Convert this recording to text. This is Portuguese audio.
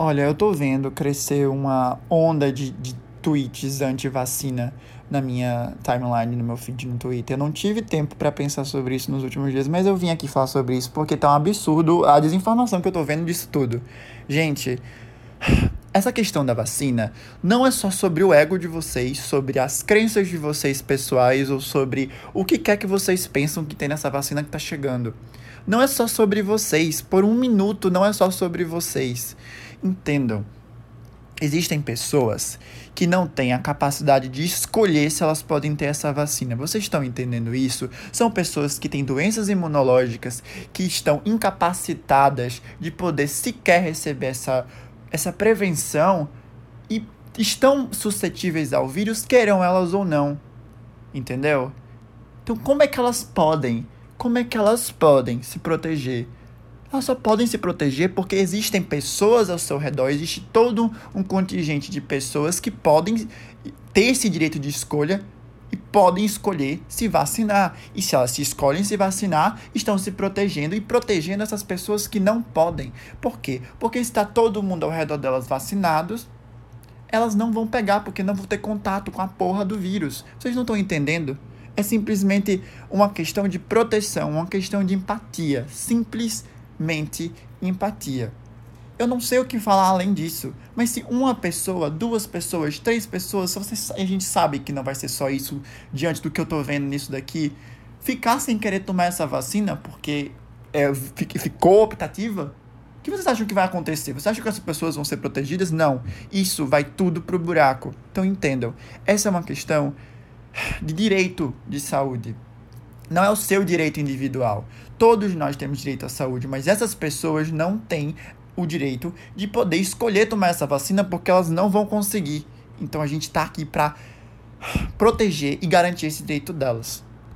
Olha, eu tô vendo crescer uma onda de, de tweets anti-vacina na minha timeline, no meu feed no Twitter. Eu não tive tempo para pensar sobre isso nos últimos dias, mas eu vim aqui falar sobre isso porque tá um absurdo a desinformação que eu tô vendo disso tudo. Gente, essa questão da vacina não é só sobre o ego de vocês, sobre as crenças de vocês pessoais ou sobre o que quer que vocês pensam que tem nessa vacina que tá chegando. Não é só sobre vocês, por um minuto não é só sobre vocês. Entendam. Existem pessoas que não têm a capacidade de escolher se elas podem ter essa vacina. Vocês estão entendendo isso? São pessoas que têm doenças imunológicas, que estão incapacitadas de poder sequer receber essa, essa prevenção e estão suscetíveis ao vírus, queiram elas ou não. Entendeu? Então, como é que elas podem? Como é que elas podem se proteger? Elas só podem se proteger porque existem pessoas ao seu redor, existe todo um contingente de pessoas que podem ter esse direito de escolha e podem escolher se vacinar. E se elas se escolhem se vacinar, estão se protegendo e protegendo essas pessoas que não podem. Por quê? Porque está todo mundo ao redor delas vacinados, elas não vão pegar porque não vão ter contato com a porra do vírus. Vocês não estão entendendo? É simplesmente uma questão de proteção, uma questão de empatia. Simples mente empatia. Eu não sei o que falar além disso, mas se uma pessoa, duas pessoas, três pessoas, você, a gente sabe que não vai ser só isso diante do que eu tô vendo nisso daqui, ficar sem querer tomar essa vacina porque é, ficou optativa, o que vocês acham que vai acontecer? Vocês acham que essas pessoas vão ser protegidas? Não. Isso vai tudo pro buraco. Então entendam, essa é uma questão de direito de saúde. Não é o seu direito individual. Todos nós temos direito à saúde, mas essas pessoas não têm o direito de poder escolher tomar essa vacina porque elas não vão conseguir. Então a gente está aqui para proteger e garantir esse direito delas.